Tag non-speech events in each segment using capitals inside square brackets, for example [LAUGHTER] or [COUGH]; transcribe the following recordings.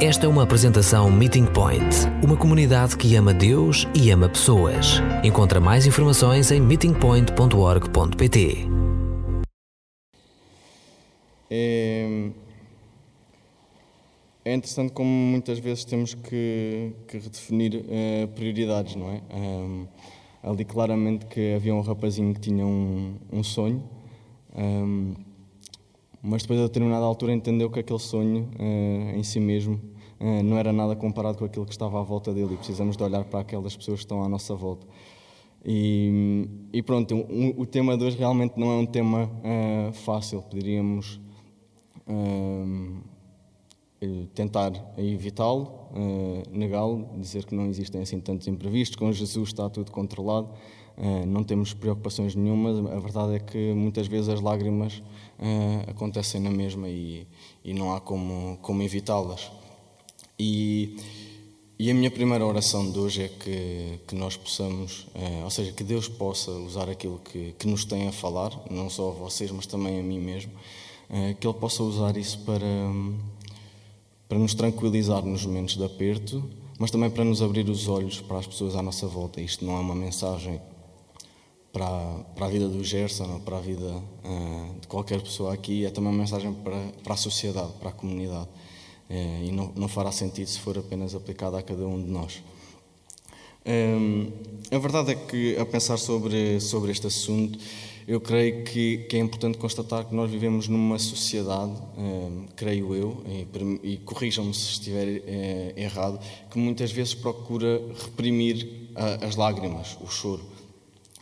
Esta é uma apresentação Meeting Point, uma comunidade que ama Deus e ama pessoas. Encontra mais informações em meetingpoint.org.pt. É, é interessante como muitas vezes temos que, que redefinir uh, prioridades, não é? Um, ali claramente que havia um rapazinho que tinha um, um sonho, um, mas depois a determinada altura entendeu que aquele sonho uh, em si mesmo uh, não era nada comparado com aquilo que estava à volta dele e precisamos de olhar para aquelas pessoas que estão à nossa volta. E, e pronto, um, o tema de hoje realmente não é um tema uh, fácil, poderíamos tentar evitá-lo, negá-lo, dizer que não existem assim tantos imprevistos, com Jesus está tudo controlado, não temos preocupações nenhumas, a verdade é que muitas vezes as lágrimas uh, acontecem na mesma e, e não há como, como evitá-las. E, e a minha primeira oração de hoje é que, que nós possamos, uh, ou seja, que Deus possa usar aquilo que, que nos tem a falar, não só a vocês, mas também a mim mesmo, uh, que Ele possa usar isso para, para nos tranquilizar nos momentos de aperto, mas também para nos abrir os olhos para as pessoas à nossa volta. Isto não é uma mensagem para, para a vida do Gerson ou para a vida uh, de qualquer pessoa aqui, é também uma mensagem para, para a sociedade, para a comunidade. Uh, e não, não fará sentido se for apenas aplicada a cada um de nós. Um, a verdade é que, a pensar sobre, sobre este assunto, eu creio que, que é importante constatar que nós vivemos numa sociedade, creio eu, e, e corrijam-me se estiver errado, que muitas vezes procura reprimir a, as lágrimas, o choro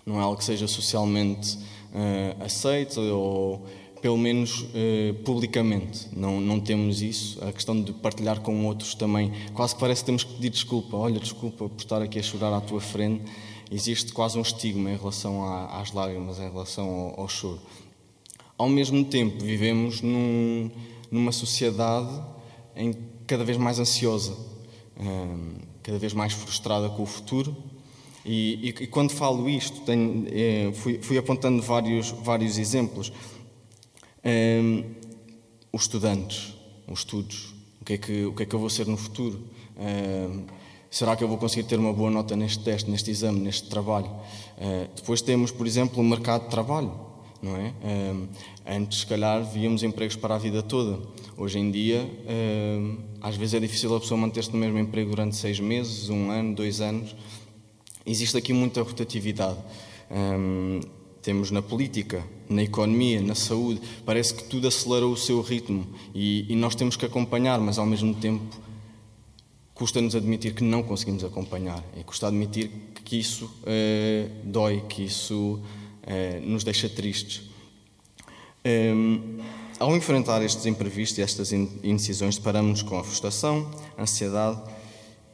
não é algo que seja socialmente uh, aceito ou pelo menos uh, publicamente. Não, não temos isso. A questão de partilhar com outros também, quase que parece que temos que pedir desculpa. Olha, desculpa por estar aqui a chorar à tua frente. Existe quase um estigma em relação à, às lágrimas, em relação ao, ao, choro. Ao mesmo tempo, vivemos num, numa sociedade em cada vez mais ansiosa, eh, cada vez mais frustrada com o futuro e, e, e quando falo isto, tenho, é, fui, fui, apontando vários, vários exemplos. Um, os estudantes, os estudos, o que, é que, o que é que eu vou ser no futuro? Um, será que eu vou conseguir ter uma boa nota neste teste, neste exame, neste trabalho? Uh, depois temos, por exemplo, o mercado de trabalho. Não é? Um, antes, se calhar, víamos empregos para a vida toda. Hoje em dia, às vezes é difícil a pessoa manter-se no mesmo emprego durante seis meses, um ano, dois anos. Existe aqui muita rotatividade. Um, temos na política, na economia, na saúde, parece que tudo acelerou o seu ritmo e, e nós temos que acompanhar, mas ao mesmo tempo custa-nos admitir que não conseguimos acompanhar e custa admitir que isso uh, dói, que isso uh, nos deixa tristes. Um, ao enfrentar estes imprevistos e estas indecisões, deparamos com a frustração, ansiedade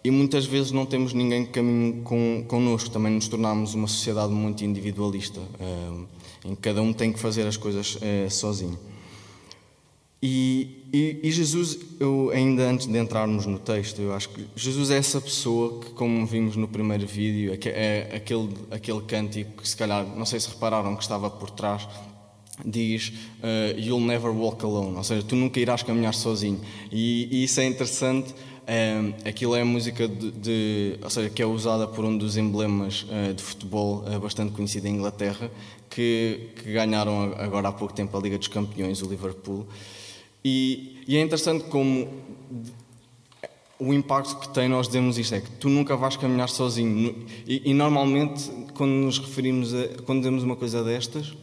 e muitas vezes não temos ninguém que caminhe com, connosco. Também nos tornamos uma sociedade muito individualista, uh, em que cada um tem que fazer as coisas uh, sozinho. E, e, e, Jesus, eu, ainda antes de entrarmos no texto, eu acho que Jesus é essa pessoa que, como vimos no primeiro vídeo, é, é aquele, aquele cântico que, se calhar, não sei se repararam que estava por trás, diz uh, You'll never walk alone, ou seja, tu nunca irás caminhar sozinho. E, e isso é interessante um, aquilo é a música de, de, ou seja, que é usada por um dos emblemas uh, de futebol uh, bastante conhecido em Inglaterra, que, que, ganharam agora há pouco tempo a Liga dos Campeões, o Liverpool. E, e é interessante como o impacto que tem nós dizemos isto é que tu nunca vais caminhar sozinho. E, e normalmente, quando nos referimos a, quando dizemos uma coisa destas,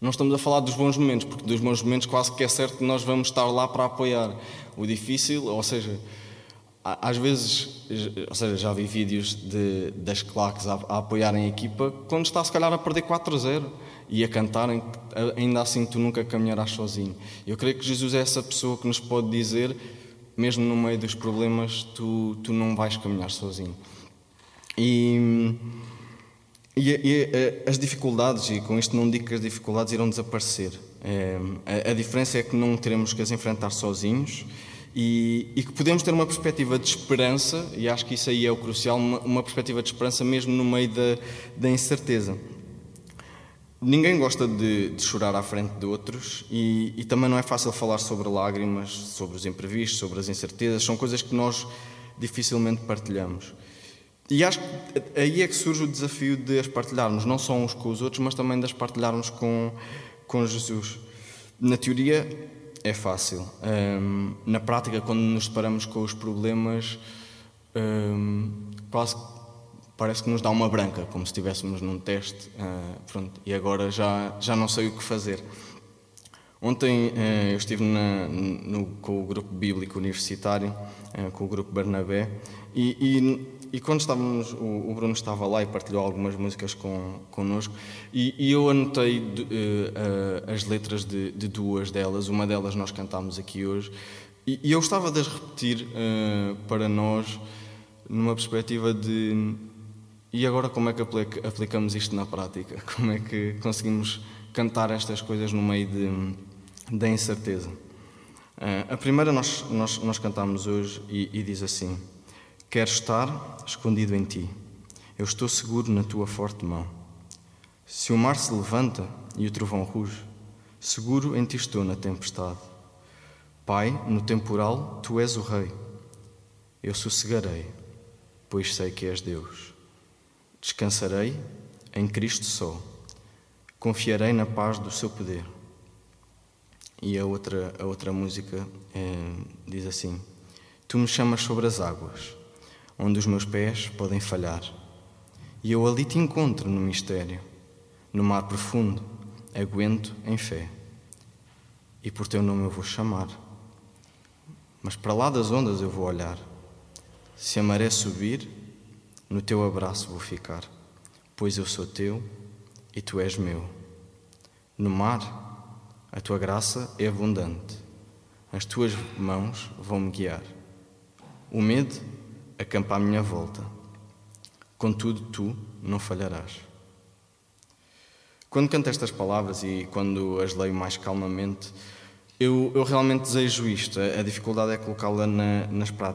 não estamos a falar dos bons momentos, porque dos bons momentos quase que é certo que nós vamos estar lá para apoiar. O difícil, ou seja, às vezes, ou seja, já vi vídeos de, das claques a, a apoiarem a equipa quando está se calhar a perder 4-0 e a cantarem, ainda assim tu nunca caminharás sozinho. Eu creio que Jesus é essa pessoa que nos pode dizer, mesmo no meio dos problemas, tu, tu não vais caminhar sozinho. E, e, e as dificuldades, e com isto não digo que as dificuldades irão desaparecer, é, a, a diferença é que não teremos que as enfrentar sozinhos e, e, que podemos ter uma perspectiva de esperança, e acho que isso aí é o crucial, uma, uma perspectiva de esperança mesmo no meio da, da incerteza. ninguém gosta de, de, chorar à frente de outros e, e, também não é fácil falar sobre lágrimas, sobre os imprevistos, sobre as incertezas. São coisas que nós dificilmente partilhamos. E acho que aí é que surge o desafio de as partilharmos, não só uns com os outros, mas também de as partilharmos com, com Jesus. Na teoria é fácil. Um, na prática, quando nos deparamos com os problemas, um, quase parece que nos dá uma branca, como se estivéssemos num teste. Uh, pronto, e agora já, já não sei o que fazer. Ontem uh, eu estive na, no, com o grupo bíblico universitário, uh, com o grupo Bernabé, e, e e quando estávamos, o, o, Bruno estava lá e partilhou algumas músicas com, connosco, e, e eu anotei de, uh, uh, as letras de, de, duas delas, uma delas nós cantámos aqui hoje, e, e eu estava de as repetir uh, para nós numa perspectiva de e agora como é que aplicamos isto na prática? [LAUGHS] Como é que conseguimos cantar estas coisas no meio de, da incerteza? a primeira nós, nós, nós cantamos hoje e, e diz assim. Quero estar escondido em ti. Eu estou seguro na tua forte mão. Se o mar se levanta e o trovão ruge, seguro em ti estou na tempestade. Pai, no temporal, tu és o Rei. Eu sossegarei, pois sei que és Deus. Descansarei em Cristo só. Confiarei na paz do seu poder. E a outra, a outra música é, diz assim: Tu me chamas sobre as águas onde os meus pés podem falhar. E eu ali te encontro no mistério, no mar profundo, aguento em fé. E por teu nome eu vou chamar. Mas para lá das ondas eu vou olhar. Se a maré subir, no teu abraço vou ficar, pois eu sou teu e tu és meu. No mar, a tua graça é abundante, as tuas mãos vão me guiar. O medo acampa à minha volta. Contudo, tu não falharás. Quando canto estas palavras e quando as leio mais calmamente, eu, eu realmente desejo isto. A, dificuldade é colocá-la na,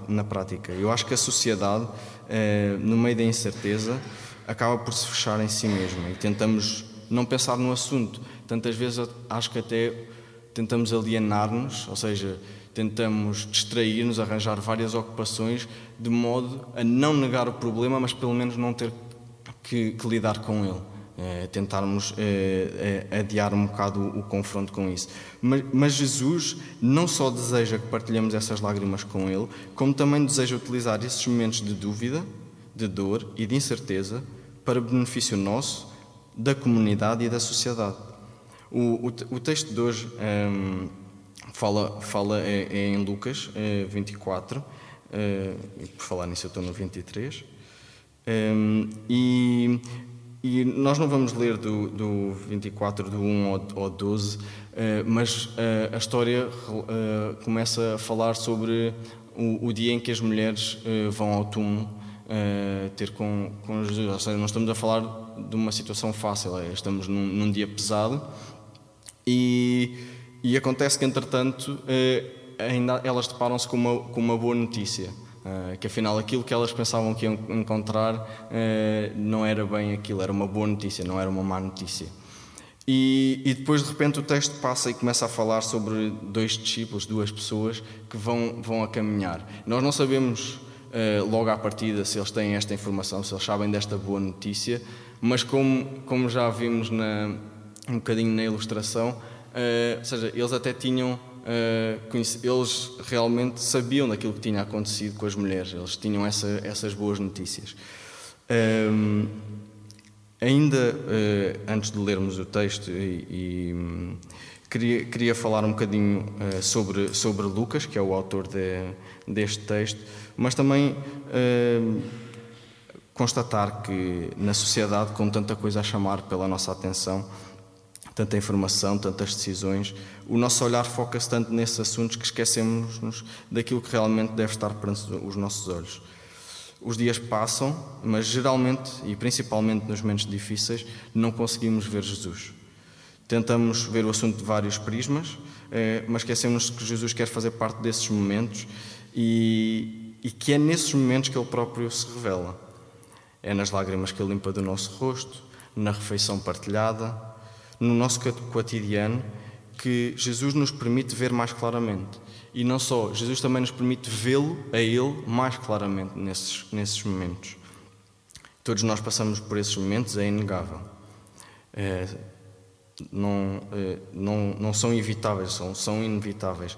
na prática. Eu acho que a sociedade, eh, no meio da incerteza, acaba por se fechar em si mesma e tentamos não pensar no assunto. Tantas vezes acho que até tentamos alienar-nos, ou seja, tentamos distrair-nos, arranjar várias ocupações, de modo a não negar o problema, mas pelo menos não ter que, que lidar com ele. É, tentarmos é, é, adiar um bocado o, o, confronto com isso. Mas, mas, Jesus não só deseja que partilhemos essas lágrimas com Ele, como também deseja utilizar esses momentos de dúvida, de dor e de incerteza para benefício nosso, da comunidade e da sociedade. O, o, o texto de hoje ehm, fala, fala é, é em Lucas é 24, é, por falar nisso eu estou no 23, é, e, e nós não vamos ler do, do 24, do 1 ao, ao 12, é, mas é, a história é, começa a falar sobre o, o, dia em que as mulheres vão ao túmulo ter com, com Jesus. Ou seja, não estamos a falar de uma situação fácil, estamos num, num dia pesado e e acontece que, entretanto, eh, ainda elas deparam-se com uma, com uma boa notícia. Eh, que afinal aquilo que elas pensavam que iam encontrar eh, não era bem aquilo, era uma boa notícia, não era uma má notícia. E, e, depois de repente o texto passa e começa a falar sobre dois discípulos, duas pessoas que vão, vão a caminhar. Nós não sabemos logo à partida se eles têm esta informação, se eles sabem desta boa notícia, mas como, como já vimos na, um bocadinho na ilustração, ou seja, eles até tinham, uh, eles realmente sabiam daquilo que tinha acontecido com as mulheres, eles tinham essa, essas boas notícias. Um, eh, ainda uh, antes de lermos o texto, e, e queria, queria falar um bocadinho sobre, sobre Lucas, que é o autor de, deste texto, mas também constatar que na sociedade, com tanta coisa a chamar pela nossa atenção, tanta informação, tantas decisões, o nosso olhar foca-se tanto nesses assuntos que esquecemos-nos daquilo que realmente deve estar perante os nossos olhos. Os dias passam, mas geralmente e principalmente nos momentos difíceis não conseguimos ver Jesus. Tentamos ver o assunto de vários prismas, eh, mas esquecemos que Jesus quer fazer parte desses momentos e, e que é nesses momentos que Ele próprio se revela. É nas lágrimas que Ele limpa do nosso rosto, na refeição partilhada, no nosso cotidiano que Jesus nos permite ver mais claramente. E não só, Jesus também nos permite vê-lo a Ele mais claramente nesses, nesses momentos. Todos nós passamos por esses momentos, é inegável. É, não, é, não, não são evitáveis, são, são inevitáveis.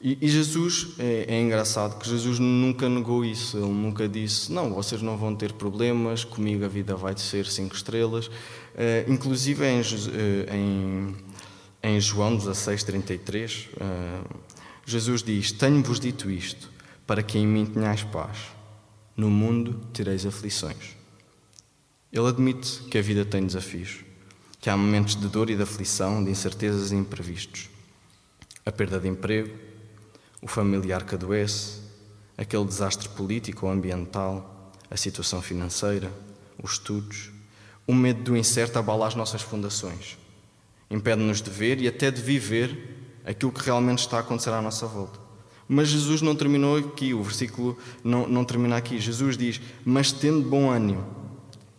E, e Jesus, é, é, engraçado que Jesus nunca negou isso, ele nunca disse: Não, vocês não vão ter problemas, comigo a vida vai ser cinco estrelas. É, inclusive em, é, em, em João 16,33, é, Jesus diz: Tenho-vos dito isto, para que em mim tenhais paz. No mundo tereis aflições. Ele admite que a vida tem desafios, que há momentos de dor e de aflição, de incertezas e imprevistos. A perda de emprego, o familiar que adoece, aquele desastre político ou ambiental, a situação financeira, os estudos, o medo do incerto abala as nossas fundações, impede-nos de ver e até de viver aquilo que realmente está a acontecer à nossa volta. Mas Jesus não terminou aqui, o versículo não, não termina aqui. Jesus diz: Mas tendo bom ânimo,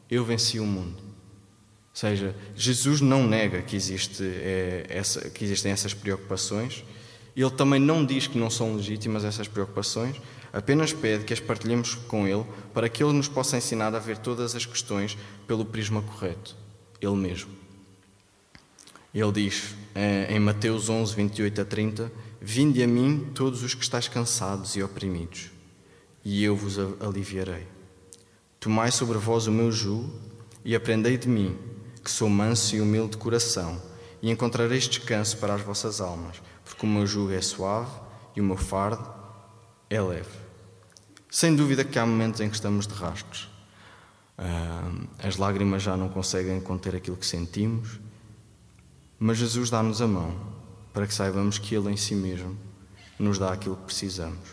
eu venci o mundo. Ou seja, Jesus não nega que, existe, é, essa, que existem essas preocupações, ele também não diz que não são legítimas essas preocupações, apenas pede que as partilhemos com Ele para que Ele nos possa ensinar a ver todas as questões pelo prisma correto, Ele mesmo. Ele diz eh, em Mateus 11, 28 a 30: Vinde a mim todos os que estáis cansados e oprimidos, e eu vos aliviarei. Tomai sobre vós o meu jugo e aprendei de mim, que sou manso e humilde de coração, e encontrareis descanso para as vossas almas porque o meu jugo é suave e o meu fardo é leve. Sem dúvida que há momentos em que estamos de rascos. as lágrimas já não conseguem conter aquilo que sentimos, mas Jesus dá-nos a mão para que saibamos que Ele em si mesmo nos dá aquilo que precisamos.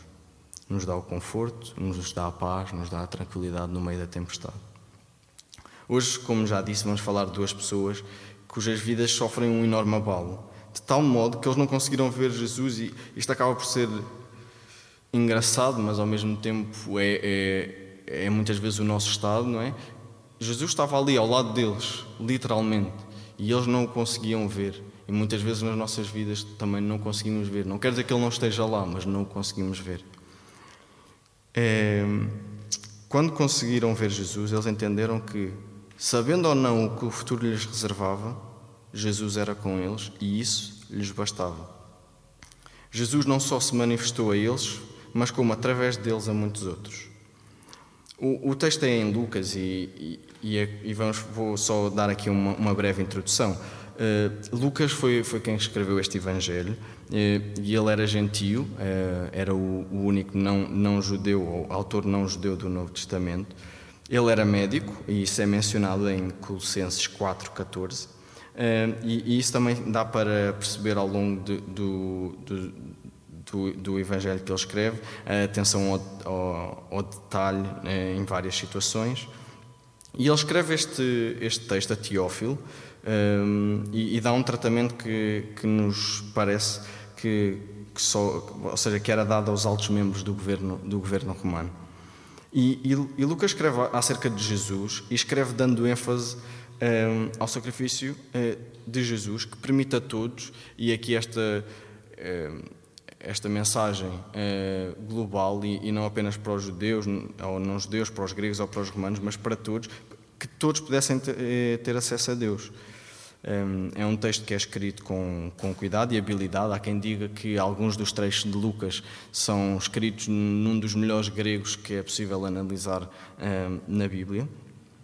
Nos dá o conforto, nos dá a paz, nos dá a tranquilidade no meio da tempestade. Hoje, como já disse, vamos falar de duas pessoas cujas vidas sofrem um enorme abalo de tal modo que eles não conseguiram ver Jesus, e isto acaba por ser engraçado, mas ao mesmo tempo é, é, é muitas vezes o nosso estado, não é? Jesus estava ali ao lado deles, literalmente, e eles não o conseguiam ver. E muitas vezes nas nossas vidas também não conseguimos ver. Não quer dizer que ele não esteja lá, mas não o conseguimos ver. É, quando conseguiram ver Jesus, eles entenderam que, sabendo ou não o que o futuro lhes reservava, Jesus era com eles e isso lhes bastava. Jesus não só se manifestou a eles, mas como através deles a muitos outros. O, o texto é em Lucas e, e, e, vamos, vou só dar aqui uma, uma breve introdução. Uh, Lucas foi, foi quem escreveu este Evangelho uh, e ele era gentio, uh, era o, o, único não, não judeu, ou autor não judeu do Novo Testamento. Ele era médico e isso é mencionado em Colossenses 4,14. Uh, e, e, isso também dá para perceber ao longo de, do, do, do, do, Evangelho que ele escreve, a atenção ao, ao, ao detalhe uh, em várias situações. E ele escreve este, este texto a Teófilo um, e, e, dá um tratamento que, que nos parece que, que, só, ou seja, que era dado aos altos membros do governo, do governo romano. E, e, e Lucas escreve acerca de Jesus e escreve dando ênfase um, ao sacrifício uh, de Jesus, que permite a todos, e aqui esta, uh, esta mensagem uh, global, e, e, não apenas para os judeus, ou não judeus, para os gregos ou para os romanos, mas para todos, que todos pudessem ter, eh, ter acesso a Deus. Um, é um texto que é escrito com, com cuidado e habilidade. Há quem diga que alguns dos trechos de Lucas são escritos num dos melhores gregos que é possível analisar um, na Bíblia.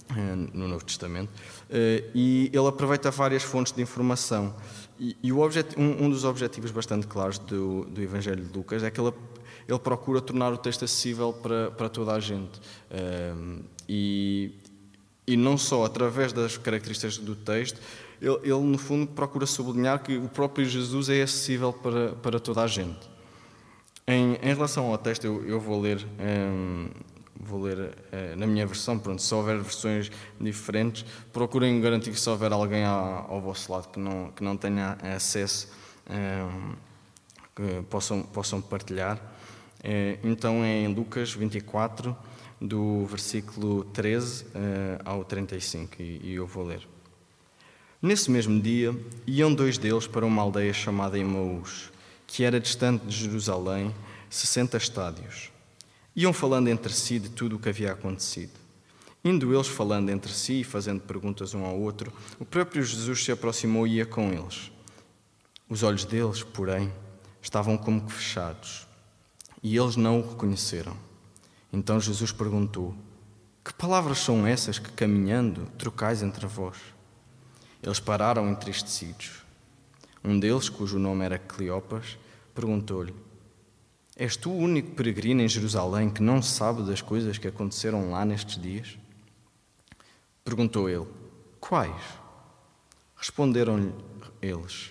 Eh, no Novo Testamento, eh, e ele aproveita várias fontes de informação. E, e um, um, dos objetivos bastante claros do, do Evangelho de Lucas é que ele, ele procura tornar o texto acessível para, para toda a gente. Eh, e, e não só através das características do texto, ele, ele, no fundo procura sublinhar que o próprio Jesus é acessível para, para toda a gente. Em, em relação ao texto, eu, eu vou ler um, vou ler uh, na minha versão. Pronto, se houver versões diferentes, procurem garantir que se houver alguém ao, ao vosso lado que não, que não tenha acesso, uh, que possam, possam partilhar. Uh, então é em Lucas 24, do versículo 13 ao 35, e, e eu vou ler. Nesse mesmo dia, iam dois deles para uma aldeia chamada Emaús, que era distante de Jerusalém, 60 estádios. Iam falando entre si de tudo o que havia acontecido. Indo eles falando entre si e fazendo perguntas um ao outro, o próprio Jesus se aproximou e ia com eles. Os olhos deles, porém, estavam como que fechados, e eles não o reconheceram. Então Jesus perguntou: Que palavras são essas que, caminhando, trocais entre vós? Eles pararam entristecidos. Um deles, cujo nome era Cleopas, perguntou-lhe: És tu o único peregrino em Jerusalém que não sabe das coisas que aconteceram lá nestes dias? Perguntou ele: Quais? Responderam-lhe eles: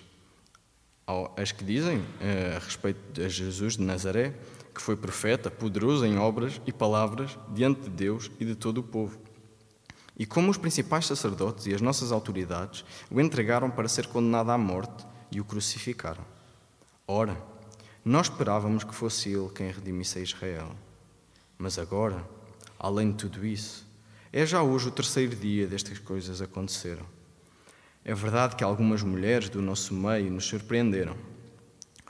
As que dizem eh, a respeito de Jesus de Nazaré, que foi profeta, poderoso em obras e palavras diante de Deus e de todo o povo. E como os principais sacerdotes e as nossas autoridades o entregaram para ser condenado à morte e o crucificaram. Ora, nós esperávamos que fosse ele quem redimisse a Israel. Mas agora, além de tudo isso, é já hoje o terceiro dia destas coisas aconteceram. É verdade que algumas mulheres do nosso meio nos surpreenderam.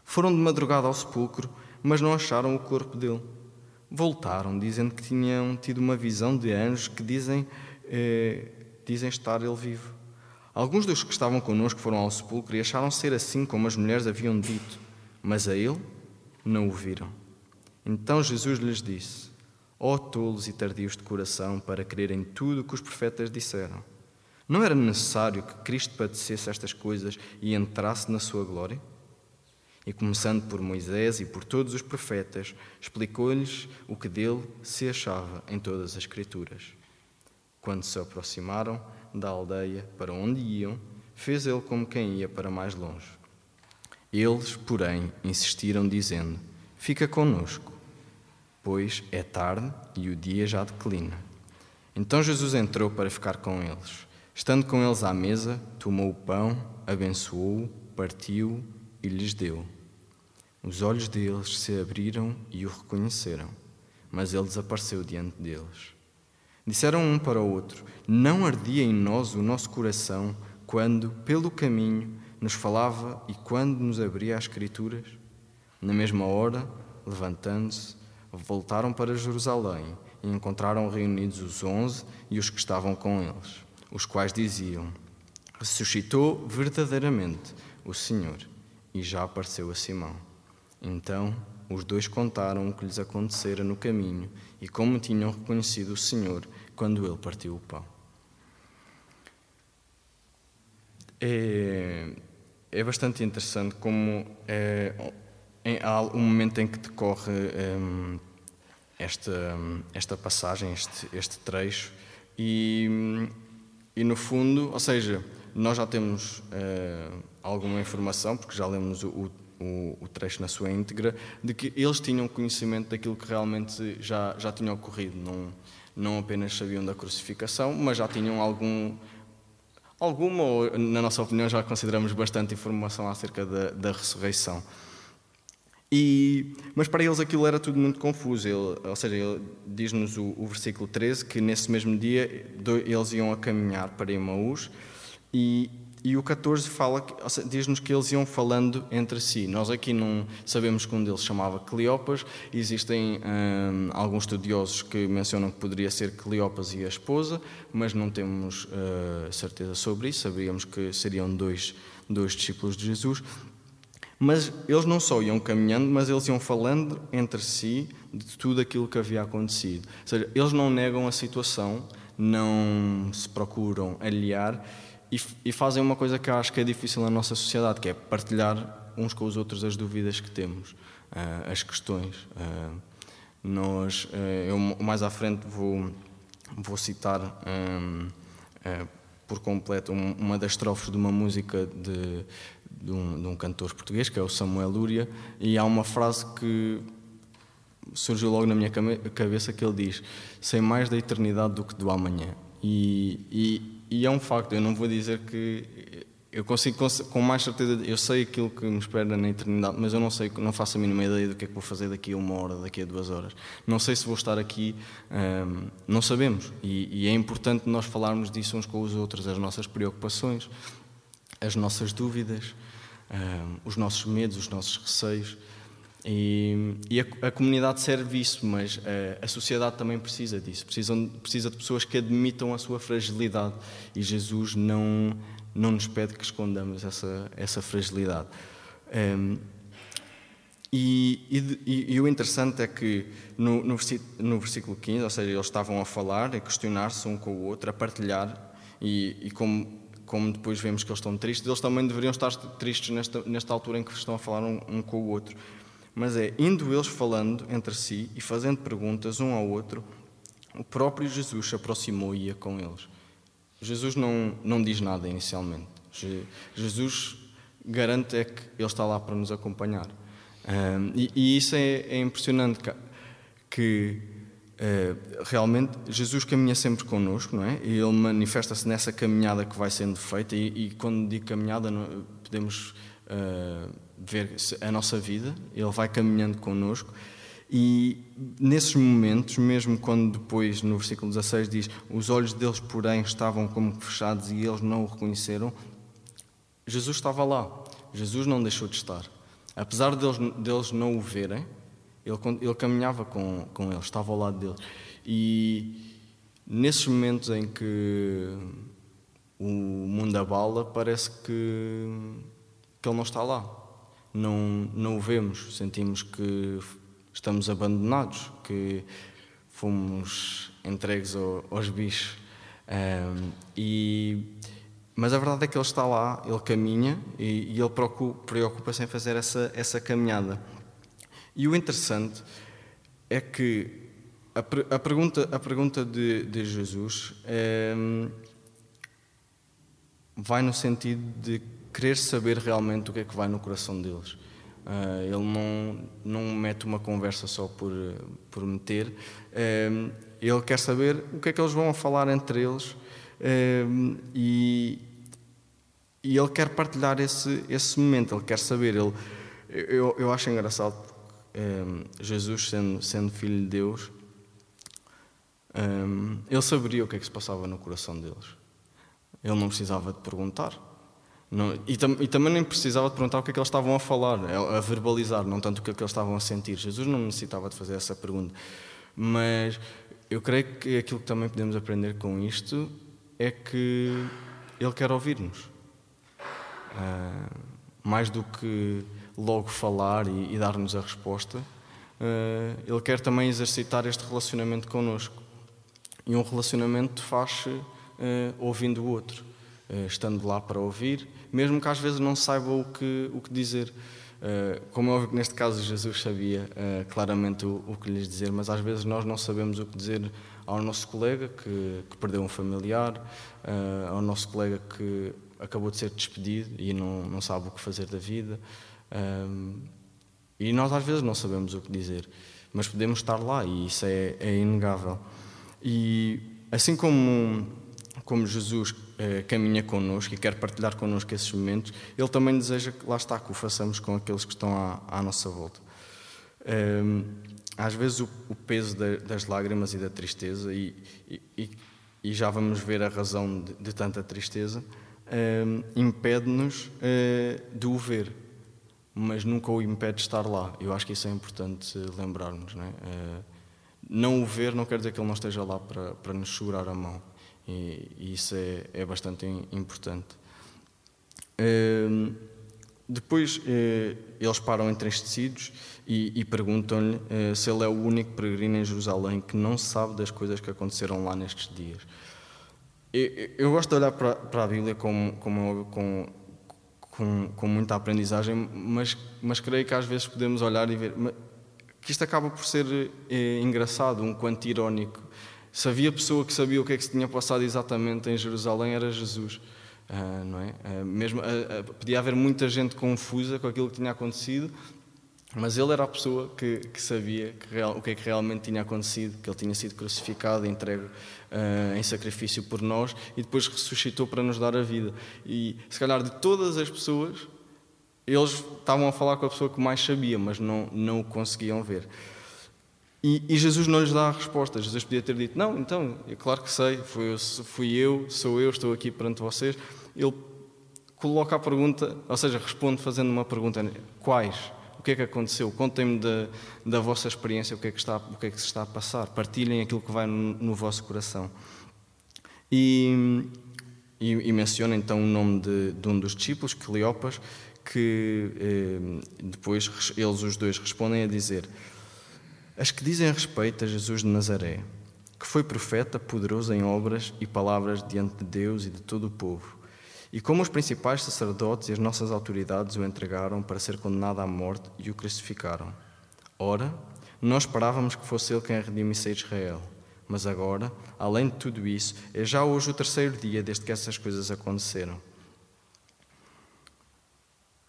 Foram de madrugada ao sepulcro mas não acharam o corpo dele. Voltaram, dizendo que tinham tido uma visão de anjos que dizem, eh, dizem estar ele vivo. Alguns dos que estavam connosco foram ao sepulcro e acharam ser assim como as mulheres haviam dito, mas a ele não o viram. Então Jesus lhes disse: Ó oh, tolos e tardios de coração, para crerem tudo o que os profetas disseram. Não era necessário que Cristo padecesse estas coisas e entrasse na sua glória? E começando por Moisés e por todos os profetas, explicou-lhes o que dele se achava em todas as Escrituras. Quando se aproximaram da aldeia para onde iam, fez ele como quem ia para mais longe. Eles, porém, insistiram, dizendo: Fica conosco, pois é tarde e o dia já declina. Então Jesus entrou para ficar com eles. Estando com eles à mesa, tomou o pão, abençoou-o, partiu e lhes deu. Os olhos deles se abriram e o reconheceram, mas ele desapareceu diante deles. Disseram um para o outro: Não ardia em nós o nosso coração quando, pelo caminho, nos falava e quando nos abria as Escrituras? Na mesma hora, levantando-se, voltaram para Jerusalém e encontraram reunidos os onze e os que estavam com eles, os quais diziam: Ressuscitou verdadeiramente o Senhor e já apareceu a Simão. Então os dois contaram o que lhes acontecera no caminho e como tinham reconhecido o Senhor quando ele partiu o pão. É, é bastante interessante como é, em, há um momento em que decorre é, esta, esta passagem, este, este trecho, e, e no fundo, ou seja, nós já temos é, alguma informação, porque já lemos o, o, o, trecho na sua íntegra, de que eles tinham conhecimento daquilo que realmente já, já tinha ocorrido. Não, não apenas sabiam da crucificação, mas já tinham algum, alguma, ou na nossa opinião, já consideramos bastante informação acerca da, da ressurreição. E, mas para eles aquilo era tudo muito confuso. Ele, ou seja, ele diz-nos o, o, versículo 13 que nesse mesmo dia eles iam a caminhar para Emaús e, e o 14 fala, diz-nos que eles iam falando entre si. Nós aqui não sabemos que um deles chamava Cleopas. Existem hum, alguns estudiosos que mencionam que poderia ser Cleopas e a esposa, mas não temos uh, certeza sobre isso. Sabíamos que seriam dois, dois discípulos de Jesus. Mas eles não só iam caminhando, mas eles iam falando entre si de tudo aquilo que havia acontecido. Ou seja, eles não negam a situação, não se procuram aliar e, e, fazem uma coisa que eu acho que é difícil na nossa sociedade, que é partilhar uns com os outros as dúvidas que temos, uh, as questões. Uh, nós, uh, eu mais à frente vou, vou citar um, por completo uma das estrofes de uma música de, de, um, de um cantor português, que é o Samuel Lúria, e há uma frase que surgiu logo na minha cabeça que ele diz: Sei mais da eternidade do que do amanhã. E, e e é um facto, eu não vou dizer que eu consigo com mais certeza, eu sei aquilo que me espera na eternidade, mas eu não sei, não faço a mínima ideia do que é que vou fazer daqui a uma hora, daqui a duas horas. Não sei se vou estar aqui, hum, não sabemos. E, e, é importante nós falarmos disso uns com os outros, as nossas preocupações. as nossas dúvidas, os nossos medos, os nossos receios. E, e a, a, comunidade serve isso, mas a, a, sociedade também precisa disso. Precisa, precisa de pessoas que admitam a sua fragilidade. E Jesus não, não nos pede que escondamos essa, essa fragilidade. Um, e, e, e, o interessante é que no, no, no, versículo 15, ou seja, eles estavam a falar, a questionar-se um com o outro, a partilhar, e, e como, como depois vemos que eles estão tristes, eles também deveriam estar tristes nesta, nesta altura em que estão a falar um, um com o outro. Mas é indo eles falando entre si e fazendo perguntas um ao outro, o próprio Jesus se aproximou e ia com eles. Jesus não, não diz nada inicialmente. Jesus garante é que Ele está lá para nos acompanhar. Um, e, e, isso é, é impressionante, que, que uh, realmente Jesus caminha sempre connosco, não é? E Ele manifesta-se nessa caminhada que vai sendo feita, e, e quando digo caminhada, podemos uh, ver a nossa vida, Ele vai caminhando connosco. E nesses momentos, mesmo quando depois no versículo 16 diz: Os olhos deles, porém, estavam como fechados e eles não o reconheceram, Jesus estava lá. Jesus não deixou de estar. Apesar deles, deles não o verem, ele, ele caminhava com, com eles, estava ao lado deles. E nesses momentos em que o mundo abala, parece que, ele não está lá. Não, não o vemos, sentimos que estamos abandonados, que fomos entregues aos bichos. Um, e, mas a verdade é que ele está lá, ele caminha e, e ele preocupa-se em fazer essa, essa caminhada. E o interessante é que a, a pergunta, a pergunta de, de Jesus vai no sentido de querer saber realmente o que é que vai no coração deles. Uh, ele não, não mete uma conversa só por, por meter. Uh, ele quer saber o que é que eles vão falar entre eles uh, e, e ele quer partilhar esse, esse momento. Ele quer saber. Ele, eu, eu acho engraçado Jesus, sendo, sendo filho de Deus, ele saberia o que é que se passava no coração deles. Ele não precisava de perguntar. Não, e, tam, e, também nem precisava de perguntar o que é que eles estavam a falar, a, verbalizar, não tanto o que é que eles estavam a sentir. Jesus não necessitava de fazer essa pergunta. Mas eu creio que aquilo que também podemos aprender com isto é que Ele quer ouvir-nos. Uh, mais do que logo falar e, e dar-nos a resposta, uh, Ele quer também exercitar este relacionamento connosco. E um relacionamento faz-se uh, ouvindo o outro. Estando lá para ouvir, mesmo que às vezes não saiba o que, o que dizer. Eh, como é óbvio que neste caso Jesus sabia eh, claramente o, o que lhes dizer, mas às vezes nós não sabemos o que dizer ao nosso colega que, que perdeu um familiar, ao nosso colega que acabou de ser despedido e não, não sabe o que fazer da vida. E nós às vezes não sabemos o que dizer, mas podemos estar lá e isso é, é inegável. E assim como, como Jesus eh, caminha connosco e quer partilhar connosco esses momentos, Ele também deseja que, lá está, que o façamos com aqueles que estão à, à nossa volta. Um, às vezes o, o peso das lágrimas e da tristeza, e, e, e, já vamos ver a razão de, de tanta tristeza, um, impede-nos uh, de o ver, mas nunca o impede de estar lá. Eu acho que isso é importante lembrarmos. Não, é? uh, não o ver não quer dizer que ele não esteja lá para, para nos segurar a mão. E, e isso é, é bastante importante. Uh, depois uh, eles param entristecidos e, e perguntam-lhe uh, se ele é o único peregrino em Jerusalém que não sabe das coisas que aconteceram lá nestes dias. Eu, eu gosto de olhar para, para a Bíblia com, com, com, com, com muita aprendizagem, mas, mas creio que às vezes podemos olhar e ver que isto acaba por ser eh, engraçado, um quanto irónico. Se havia pessoa que sabia o que é que se tinha passado exatamente em Jerusalém, era Jesus. Uh, não é? Uh, mesmo, uh, podia haver muita gente confusa com aquilo que tinha acontecido, mas ele era a pessoa que, que sabia que real, o que é que realmente tinha acontecido, que ele tinha sido crucificado, entregue em sacrifício por nós e depois ressuscitou para nos dar a vida. E se calhar de todas as pessoas, eles estavam a falar com a pessoa que mais sabia, mas não, não o conseguiam ver. E, e, Jesus não lhes dá a resposta. Jesus podia ter dito: Não, então, é claro que sei, fui, fui eu, sou eu, estou aqui perante vocês. Ele coloca a pergunta, ou seja, responde fazendo uma pergunta: quais? O que é que aconteceu? Contem-me da, da vossa experiência, o que, é que está, o que é que se está a passar. Partilhem aquilo que vai no, no vosso coração. E, e, e, menciona então o nome de, de um dos discípulos, Cleopas, que eh, depois eles os dois respondem a dizer: As que dizem respeito a Jesus de Nazaré, que foi profeta, poderoso em obras e palavras diante de Deus e de todo o povo. E como os principais sacerdotes e as nossas autoridades o entregaram para ser condenado à morte e o crucificaram. Ora, nós esperávamos que fosse ele quem redimisse Israel. Mas agora, além de tudo isso, é já hoje o terceiro dia desde que essas coisas aconteceram.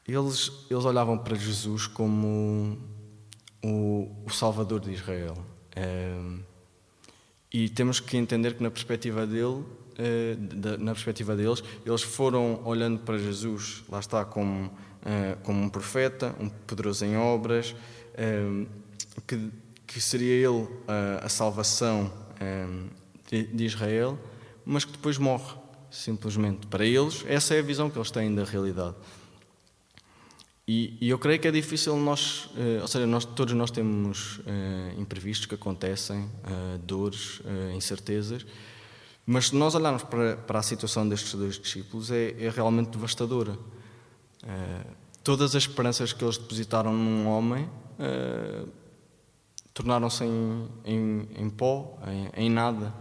Eles, eles olhavam para Jesus como o, o Salvador de Israel. É, e temos que entender que na perspectiva dele, é, na perspectiva deles, eles foram olhando para Jesus, lá está, como, é, como um profeta, um poderoso em obras, que, que seria ele a, salvação de, de Israel, mas que depois morre, simplesmente. Para eles, essa é a visão que eles têm da realidade. E, e, eu creio que é difícil nós, eh, ou seja, nós, todos nós temos eh, imprevistos que acontecem, eh, dores, incertezas, mas se nós olharmos para, para a situação destes dois discípulos, é, é realmente devastadora. Todas as esperanças que eles depositaram num homem tornaram-se em, em, em, pó, em, em, nada.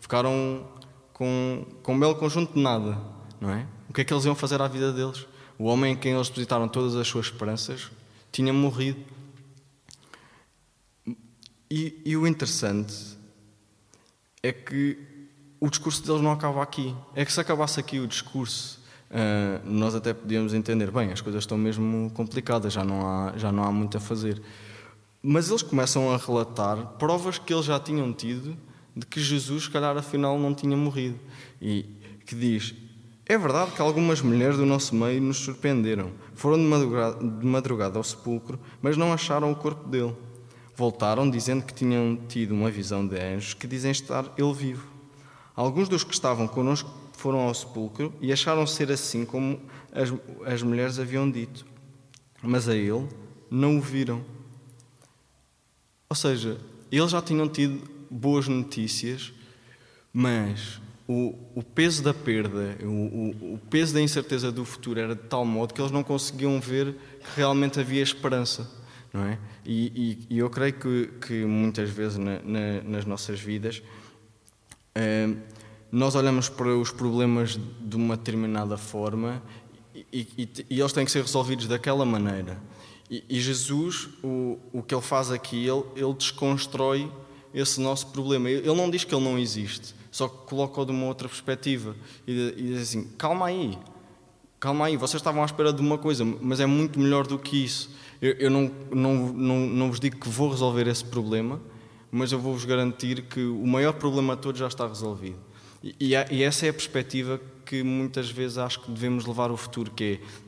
Ficaram com, com um belo conjunto de nada, não é? O que é que eles iam fazer à vida deles? O homem em quem eles depositaram todas as suas esperanças tinha morrido. E, e, o interessante é que o discurso deles não acaba aqui. É que se acabasse aqui o discurso, uh, nós até podíamos entender, bem, as coisas estão mesmo complicadas, já não há, já não há muito a fazer. Mas eles começam a relatar provas que eles já tinham tido de que Jesus, se calhar, afinal não tinha morrido. E que diz: é verdade que algumas mulheres do nosso meio nos surpreenderam. Foram de madrugada, de madrugada ao sepulcro, mas não acharam o corpo dele. Voltaram dizendo que tinham tido uma visão de anjos que dizem estar ele vivo. Alguns dos que estavam connosco foram ao sepulcro e acharam ser assim como as, as mulheres haviam dito. Mas a ele não o viram. Ou seja, eles já tinham tido boas notícias, mas o, o peso da perda, o, o, peso da incerteza do futuro era de tal modo que eles não conseguiam ver que realmente havia esperança. Não é? e, e, e eu creio que, que muitas vezes na, na, nas nossas vidas eh, nós olhamos para os problemas de uma determinada forma e, e, eles têm que ser resolvidos daquela maneira. E, Jesus, o, o que ele faz aqui, ele, ele desconstrói esse nosso problema. Ele não diz que ele não existe só que coloca-o de uma outra perspectiva e, e diz assim: calma aí, calma aí, vocês estavam à espera de uma coisa, mas é muito melhor do que isso. Eu, eu não, não, não, não vos digo que vou resolver esse problema, mas eu vou-vos garantir que o maior problema de todos já está resolvido. E, e, e essa é a perspectiva que muitas vezes acho que devemos levar o futuro, que é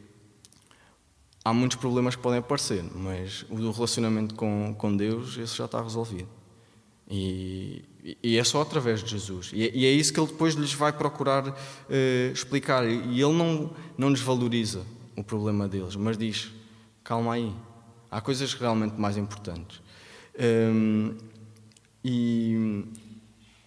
há muitos problemas que podem aparecer, mas o do relacionamento com, com Deus, esse já está resolvido. E, e é só através de Jesus. E é, e é isso que ele depois lhes vai procurar uh, explicar. E ele não, não desvaloriza o problema deles, mas diz: calma aí, há coisas realmente mais importantes. Um, e,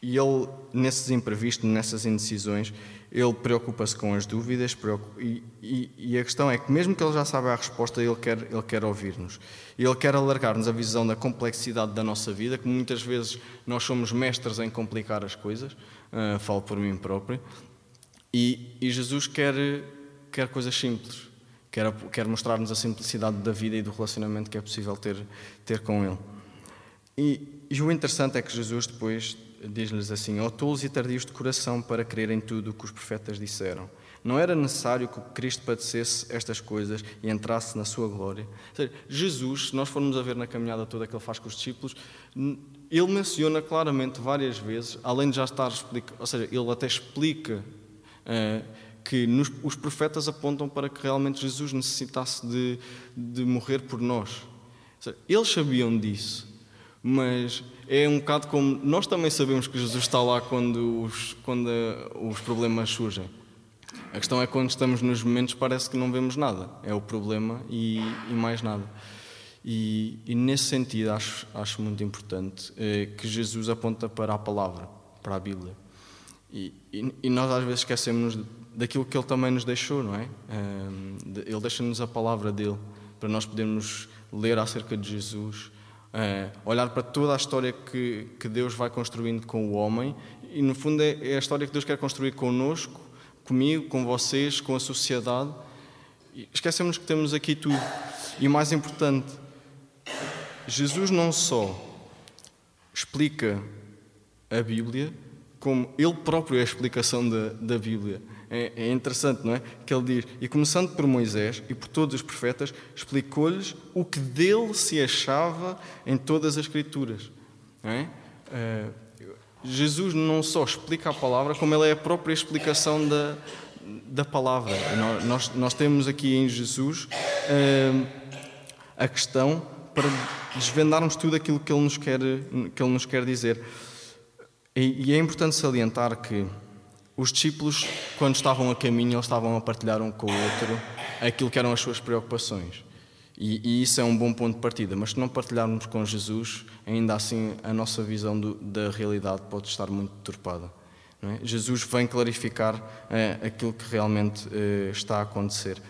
e ele, nesses imprevistos, nessas indecisões, ele preocupa-se com as dúvidas e, e, e, a questão é que, mesmo que ele já saiba a resposta, ele quer, ele quer ouvir-nos. Ele quer alargar-nos a visão da complexidade da nossa vida, que muitas vezes nós somos mestres em complicar as coisas, uh, falo por mim próprio, e, e, Jesus quer, quer coisas simples, quer, quer mostrar-nos a simplicidade da vida e do relacionamento que é possível ter, ter com Ele. E, e o interessante é que Jesus depois diz-lhes assim: Ó oh, tolos e tardios de coração para crerem tudo o que os profetas disseram. Não era necessário que Cristo padecesse estas coisas e entrasse na sua glória. Seja, Jesus, se nós formos a ver na caminhada toda que ele faz com os discípulos, ele menciona claramente várias vezes, além de já estar explicando, ou seja, ele até explica uh, que nos, os profetas apontam para que realmente Jesus necessitasse de, de morrer por nós. Seja, eles sabiam disso, mas é um bocado como nós também sabemos que Jesus está lá quando os, quando os problemas surgem. A questão é quando estamos nos momentos parece que não vemos nada. É o problema e, e mais nada. E, e, nesse sentido acho, acho muito importante eh, que Jesus aponta para a palavra, para a Bíblia. E, e, e nós às vezes esquecemos daquilo que Ele também nos deixou, não é? Eh, ele deixa-nos a palavra dele para nós podermos ler acerca de Jesus, eh, olhar para toda a história que, que Deus vai construindo com o homem e no fundo é, é a história que Deus quer construir connosco, comigo, com vocês, com a sociedade. Esquecemos que temos aqui tudo. E o mais importante, Jesus não só explica a Bíblia, como ele próprio é a explicação da, da Bíblia. É, é, interessante, não é? Que ele diz: E começando por Moisés e por todos os profetas, explicou-lhes o que dele se achava em todas as Escrituras. Não é? Uh, Jesus não só explica a palavra, como ele é a própria explicação da, da palavra. Nós, nós temos aqui em Jesus uh, a questão para desvendarmos tudo aquilo que ele nos quer, que ele nos quer dizer. E, e é importante salientar que os discípulos, quando estavam a caminho, eles estavam a partilhar um com o outro aquilo que eram as suas preocupações. E, e, isso é um bom ponto de partida. Mas se não partilharmos com Jesus, ainda assim a nossa visão do, da realidade pode estar muito deturpada. É? Jesus vem clarificar é, aquilo que realmente é, está a acontecer.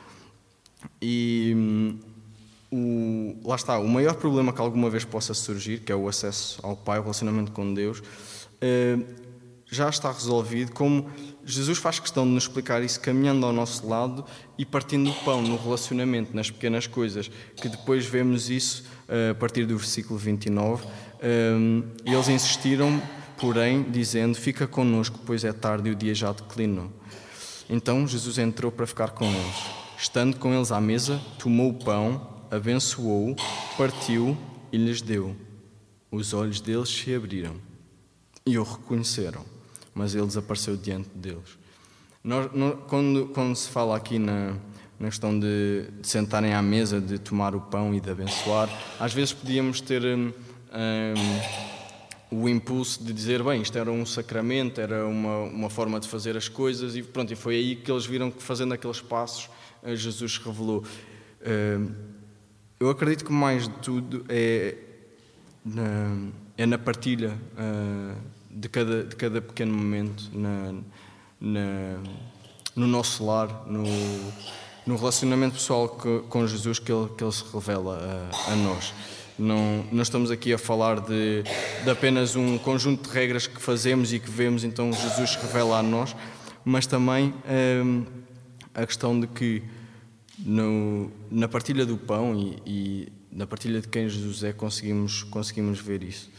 E hum, o, lá está, o maior problema que alguma vez possa surgir, que é o acesso ao Pai, o relacionamento com Deus, é, já está resolvido, como Jesus faz questão de nos explicar isso caminhando ao nosso lado e partindo o pão no relacionamento, nas pequenas coisas, que depois vemos isso eh, a partir do versículo 29. Ehm, eles insistiram, porém, dizendo: Fica connosco, pois é tarde e o dia já declinou. Então Jesus entrou para ficar com eles. Estando com eles à mesa, tomou o pão, abençoou, partiu e lhes deu. Os olhos deles se abriram e o reconheceram mas ele desapareceu diante deles. Nós, nós, quando, quando, se fala aqui na, na questão de, de, sentarem à mesa, de tomar o pão e de abençoar, às vezes podíamos ter um, um, o impulso de dizer, bem, isto era um sacramento, era uma, uma forma de fazer as coisas, e pronto, e foi aí que eles viram que fazendo aqueles passos, eh, Jesus revelou. Um, eu acredito que mais de tudo é na, é na partilha. De cada, de cada pequeno momento na, na, no nosso lar, no, no relacionamento pessoal que, com Jesus que ele, que ele se revela a, a nós. Não, não, estamos aqui a falar de, de, apenas um conjunto de regras que fazemos e que vemos, então Jesus revela a nós, mas também hum, a questão de que no, na partilha do pão e, e, na partilha de quem Jesus é conseguimos, conseguimos ver isso.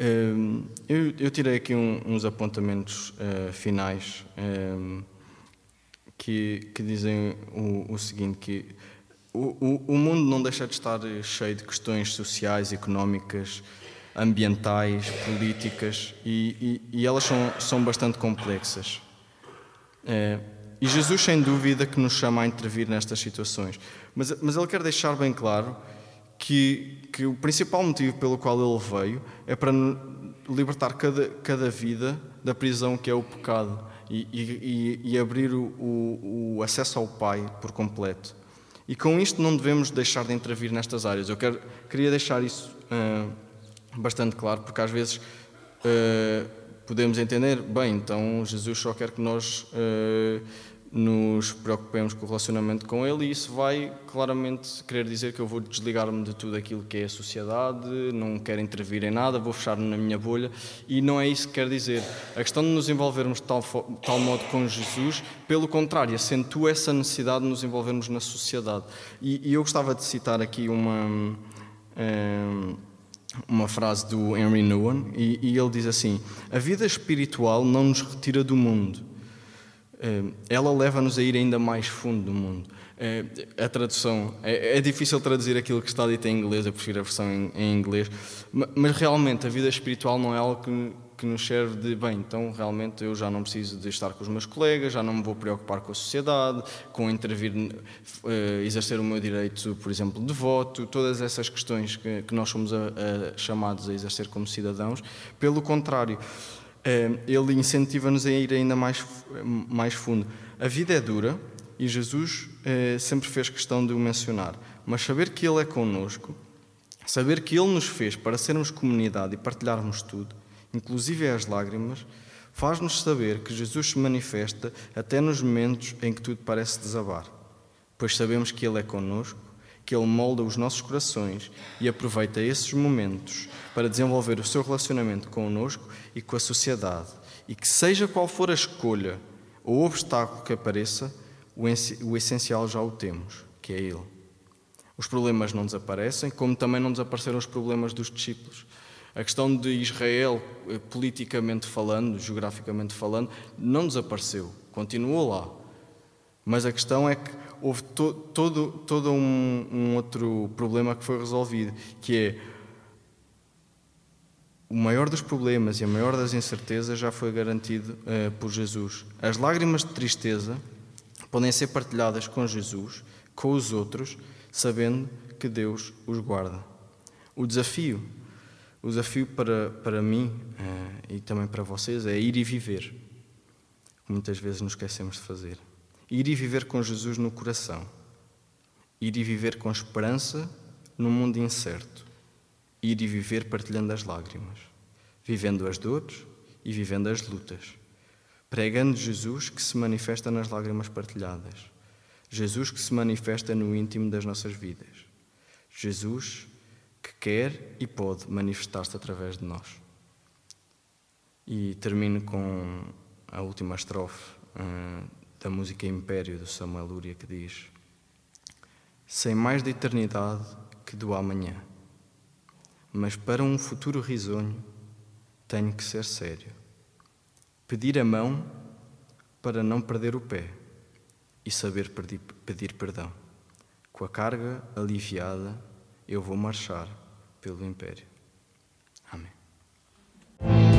Ehm, eu, eu tirei aqui um, uns apontamentos uh, finais um, ehm, que, que dizem o, o seguinte, que o, o, o, mundo não deixa de estar cheio de questões sociais, económicas, ambientais, políticas e, e, e elas são, são bastante complexas. É, e Jesus, sem dúvida, que nos chama a intervir nestas situações. Mas, mas ele quer deixar bem claro que, que o principal motivo pelo qual ele veio é para libertar cada, cada vida da prisão que é o pecado e, e, e abrir o, o, o, acesso ao Pai por completo. E com isto não devemos deixar de intervir nestas áreas. Eu quero, queria deixar isso uh, bastante claro, porque às vezes uh, podemos entender, bem, então Jesus só quer que nós. Uh, nos preocupemos com o relacionamento com ele e isso vai claramente querer dizer que eu vou desligar-me de tudo aquilo que é a sociedade, não quero intervir em nada, vou fechar-me na minha bolha e não é isso que quer dizer. A questão de nos envolvermos de tal, tal modo com Jesus, pelo contrário, acentua essa necessidade de nos envolvermos na sociedade. E, e eu gostava de citar aqui uma. Eh, uma frase do Henry Nouwen, e, e ele diz assim: A vida espiritual não nos retira do mundo, ela leva-nos a ir ainda mais fundo do mundo. Eh, a tradução é, é, difícil traduzir aquilo que está dito em inglês, eu prefiro a versão em, inglês, mas realmente a vida espiritual não é algo que, que, nos serve de bem, então realmente eu já não preciso de estar com os meus colegas, já não me vou preocupar com a sociedade, com intervir, uh, exercer o meu direito, por exemplo, de voto, todas essas questões que, nós somos a, a, chamados a exercer como cidadãos. Pelo contrário, eh, ele incentiva-nos a ir ainda mais, mais fundo. A vida é dura e Jesus eh, sempre fez questão de o mencionar, mas saber que Ele é conosco, saber que Ele nos fez para sermos comunidade e partilharmos tudo, inclusive as lágrimas, faz-nos saber que Jesus se manifesta até nos momentos em que tudo parece desabar, pois sabemos que Ele é conosco, que Ele molda os nossos corações e aproveita esses momentos para desenvolver o seu relacionamento conosco e com a sociedade, e que, seja qual for a escolha ou obstáculo que apareça, o essencial já o temos, que é Ele. Os problemas não desaparecem, como também não desapareceram os problemas dos discípulos. A questão de Israel, eh, politicamente falando, geograficamente falando, não desapareceu, continuou lá. Mas a questão é que houve to, todo, todo um, um outro problema que foi resolvido, que é o maior dos problemas e a maior das incertezas já foi garantido uh, por Jesus. As lágrimas de tristeza podem ser partilhadas com Jesus, com os outros, sabendo que Deus os guarda. O desafio, o desafio para, para mim uh, e também para vocês é ir e viver, muitas vezes nos esquecemos de fazer. Ir e viver com Jesus no coração. Ir e viver com esperança num mundo incerto. Ir e viver partilhando as lágrimas, vivendo as dores e vivendo as lutas pregando Jesus que se manifesta nas lágrimas partilhadas, Jesus que se manifesta no íntimo das nossas vidas, Jesus que quer e pode manifestar-se através de nós. E termino com a última estrofe uh, da música Império do Samuel Luria que diz: Sem mais de eternidade que do amanhã, mas para um futuro risonho tenho que ser sério. Pedir a mão para não perder o pé e saber pedir perdão. Com a carga aliviada, eu vou marchar pelo Império. Amém.